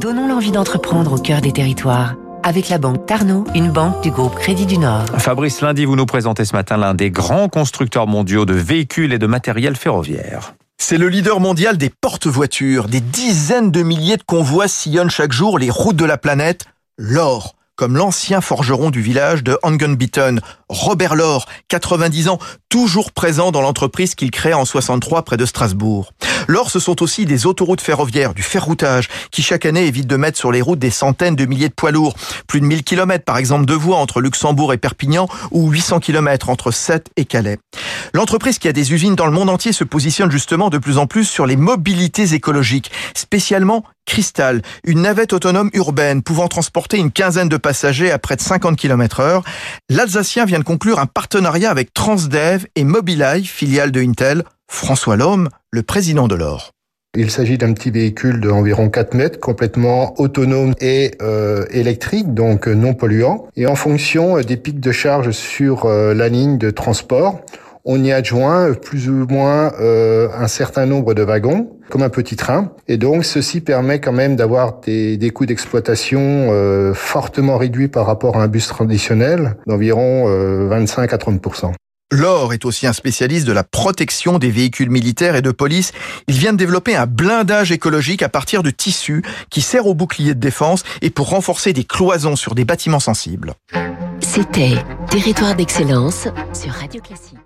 Donnons l'envie d'entreprendre au cœur des territoires. Avec la banque Tarno, une banque du groupe Crédit du Nord. Fabrice Lundi, vous nous présentez ce matin l'un des grands constructeurs mondiaux de véhicules et de matériel ferroviaire. C'est le leader mondial des porte-voitures. Des dizaines de milliers de convois sillonnent chaque jour les routes de la planète. L'or comme l'ancien forgeron du village de Angenbieten, Robert Laure, 90 ans, toujours présent dans l'entreprise qu'il crée en 63 près de Strasbourg. L'or, ce sont aussi des autoroutes ferroviaires, du ferroutage, qui chaque année évitent de mettre sur les routes des centaines de milliers de poids lourds. Plus de 1000 km, par exemple, de voies entre Luxembourg et Perpignan, ou 800 km entre Sète et Calais. L'entreprise qui a des usines dans le monde entier se positionne justement de plus en plus sur les mobilités écologiques, spécialement Cristal, une navette autonome urbaine pouvant transporter une quinzaine de passagers à près de 50 km heure. L'Alsacien vient de conclure un partenariat avec Transdev et Mobileye, filiale de Intel. François Lhomme, le président de l'OR. Il s'agit d'un petit véhicule d'environ 4 mètres, complètement autonome et euh, électrique, donc non polluant. Et en fonction des pics de charge sur euh, la ligne de transport, on y adjoint plus ou moins euh, un certain nombre de wagons, comme un petit train. Et donc, ceci permet quand même d'avoir des, des, coûts d'exploitation euh, fortement réduits par rapport à un bus traditionnel, d'environ 25 euh, à 30 Laure est aussi un spécialiste de la protection des véhicules militaires et de police. Il vient de développer un blindage écologique à partir de tissus qui sert au bouclier de défense et pour renforcer des cloisons sur des bâtiments sensibles. C'était Territoire d'excellence sur Radio Classique.